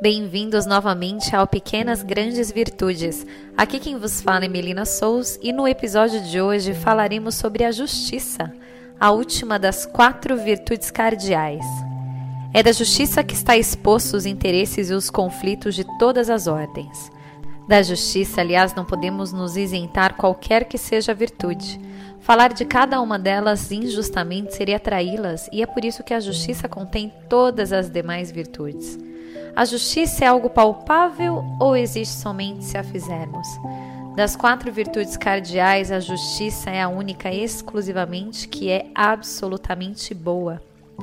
Bem-vindos novamente ao Pequenas Grandes Virtudes. Aqui quem vos fala é Melina Sous e no episódio de hoje falaremos sobre a justiça, a última das quatro virtudes cardeais. É da justiça que está exposto os interesses e os conflitos de todas as ordens. Da justiça, aliás, não podemos nos isentar qualquer que seja a virtude. Falar de cada uma delas injustamente seria traí-las, e é por isso que a justiça contém todas as demais virtudes. A justiça é algo palpável ou existe somente se a fizermos? Das quatro virtudes cardeais, a justiça é a única exclusivamente que é absolutamente boa.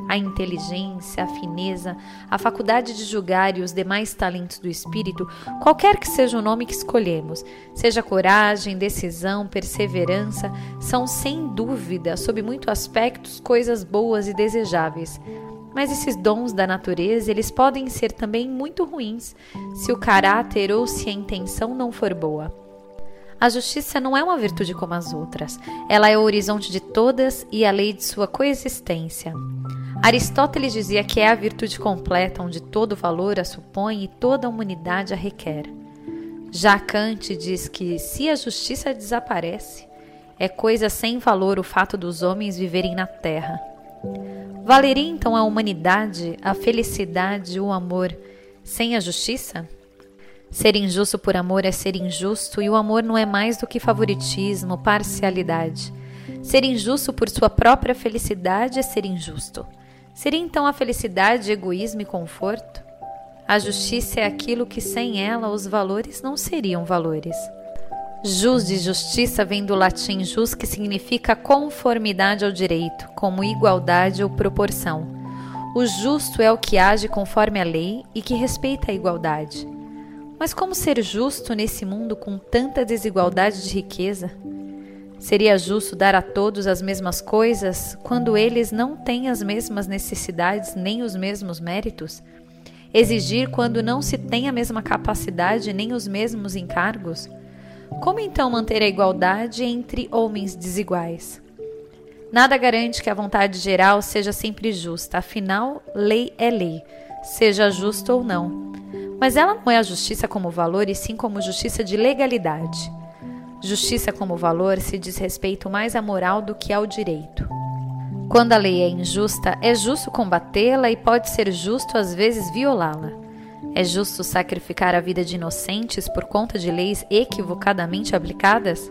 A inteligência, a fineza, a faculdade de julgar e os demais talentos do espírito, qualquer que seja o nome que escolhemos, seja coragem, decisão, perseverança, são sem dúvida, sob muitos aspectos, coisas boas e desejáveis. Mas esses dons da natureza, eles podem ser também muito ruins, se o caráter ou se a intenção não for boa. A justiça não é uma virtude como as outras. Ela é o horizonte de todas e a lei de sua coexistência. Aristóteles dizia que é a virtude completa onde todo valor a supõe e toda a humanidade a requer. Já Kant diz que se a justiça desaparece, é coisa sem valor o fato dos homens viverem na terra. Valeria então a humanidade, a felicidade, o amor, sem a justiça? Ser injusto por amor é ser injusto, e o amor não é mais do que favoritismo, parcialidade. Ser injusto por sua própria felicidade é ser injusto. Seria então a felicidade egoísmo e conforto? A justiça é aquilo que sem ela os valores não seriam valores. Jus de justiça vem do latim jus, que significa conformidade ao direito, como igualdade ou proporção. O justo é o que age conforme a lei e que respeita a igualdade. Mas como ser justo nesse mundo com tanta desigualdade de riqueza? Seria justo dar a todos as mesmas coisas quando eles não têm as mesmas necessidades nem os mesmos méritos? Exigir quando não se tem a mesma capacidade nem os mesmos encargos? Como então manter a igualdade entre homens desiguais? Nada garante que a vontade geral seja sempre justa, afinal, lei é lei, seja justa ou não. Mas ela não é a justiça como valor, e sim como justiça de legalidade. Justiça como valor se diz respeito mais à moral do que ao direito. Quando a lei é injusta, é justo combatê-la e pode ser justo às vezes violá-la. É justo sacrificar a vida de inocentes por conta de leis equivocadamente aplicadas?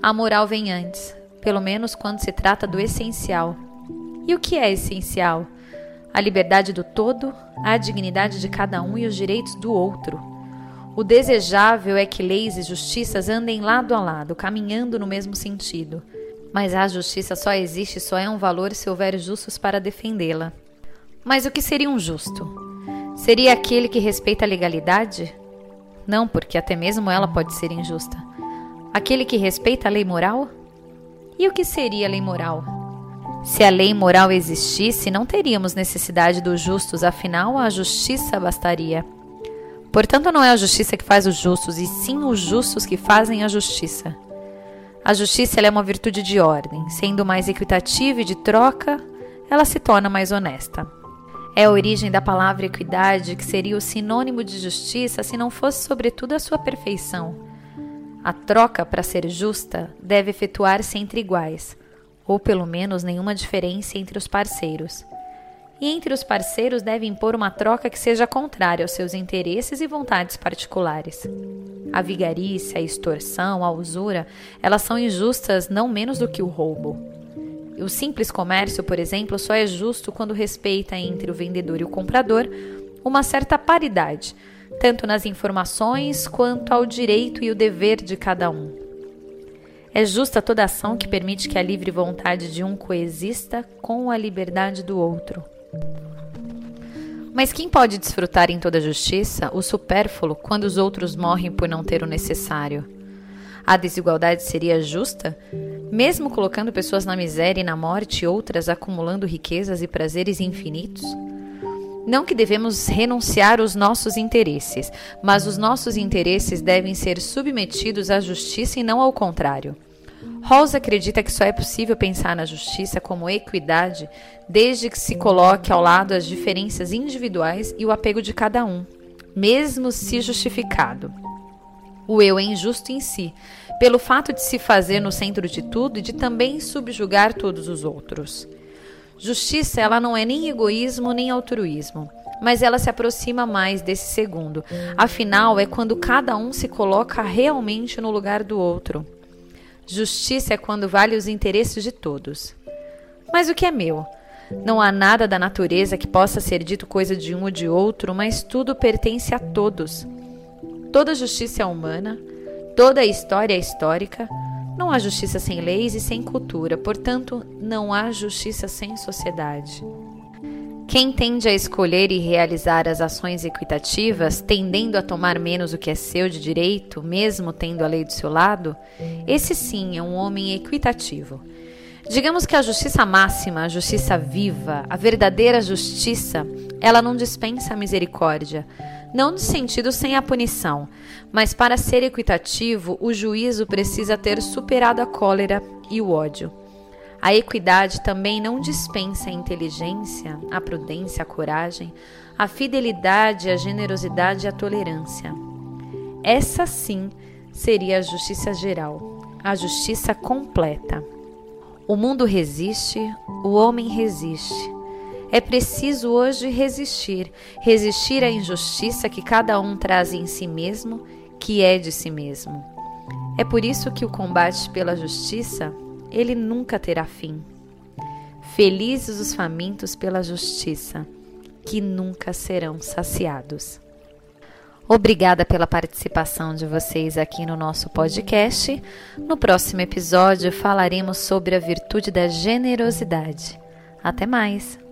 A moral vem antes, pelo menos quando se trata do essencial. E o que é essencial? A liberdade do todo, a dignidade de cada um e os direitos do outro. O desejável é que leis e justiças andem lado a lado, caminhando no mesmo sentido. Mas a justiça só existe, só é um valor se houver justos para defendê-la. Mas o que seria um justo? Seria aquele que respeita a legalidade? Não, porque até mesmo ela pode ser injusta. Aquele que respeita a lei moral? E o que seria a lei moral? Se a lei moral existisse, não teríamos necessidade dos justos, afinal, a justiça bastaria. Portanto, não é a justiça que faz os justos, e sim os justos que fazem a justiça. A justiça é uma virtude de ordem, sendo mais equitativa e de troca, ela se torna mais honesta. É a origem da palavra equidade, que seria o sinônimo de justiça se não fosse, sobretudo, a sua perfeição. A troca, para ser justa, deve efetuar-se entre iguais, ou pelo menos nenhuma diferença entre os parceiros. E entre os parceiros deve impor uma troca que seja contrária aos seus interesses e vontades particulares. A vigarice, a extorsão, a usura, elas são injustas não menos do que o roubo. O simples comércio, por exemplo, só é justo quando respeita entre o vendedor e o comprador uma certa paridade, tanto nas informações quanto ao direito e o dever de cada um. É justa toda ação que permite que a livre vontade de um coexista com a liberdade do outro. Mas quem pode desfrutar em toda justiça o supérfluo quando os outros morrem por não ter o necessário? A desigualdade seria justa mesmo colocando pessoas na miséria e na morte outras acumulando riquezas e prazeres infinitos? Não que devemos renunciar aos nossos interesses, mas os nossos interesses devem ser submetidos à justiça e não ao contrário. Rawls acredita que só é possível pensar na justiça como equidade desde que se coloque ao lado as diferenças individuais e o apego de cada um. mesmo se justificado. O eu é injusto em si, pelo fato de se fazer no centro de tudo e de também subjugar todos os outros. Justiça, ela não é nem egoísmo nem altruísmo, mas ela se aproxima mais desse segundo. Afinal, é quando cada um se coloca realmente no lugar do outro. Justiça é quando vale os interesses de todos. Mas o que é meu? Não há nada da natureza que possa ser dito coisa de um ou de outro, mas tudo pertence a todos. Toda justiça é humana, toda história é histórica. Não há justiça sem leis e sem cultura, portanto, não há justiça sem sociedade. Quem tende a escolher e realizar as ações equitativas, tendendo a tomar menos o que é seu de direito, mesmo tendo a lei do seu lado, esse sim é um homem equitativo. Digamos que a justiça máxima, a justiça viva, a verdadeira justiça, ela não dispensa a misericórdia, não no sentido sem a punição, mas para ser equitativo, o juízo precisa ter superado a cólera e o ódio. A equidade também não dispensa a inteligência, a prudência, a coragem, a fidelidade, a generosidade e a tolerância. Essa sim seria a justiça geral, a justiça completa. O mundo resiste, o homem resiste. É preciso hoje resistir, resistir à injustiça que cada um traz em si mesmo, que é de si mesmo. É por isso que o combate pela justiça, ele nunca terá fim. Felizes os famintos pela justiça, que nunca serão saciados. Obrigada pela participação de vocês aqui no nosso podcast. No próximo episódio falaremos sobre a virtude da generosidade. Até mais!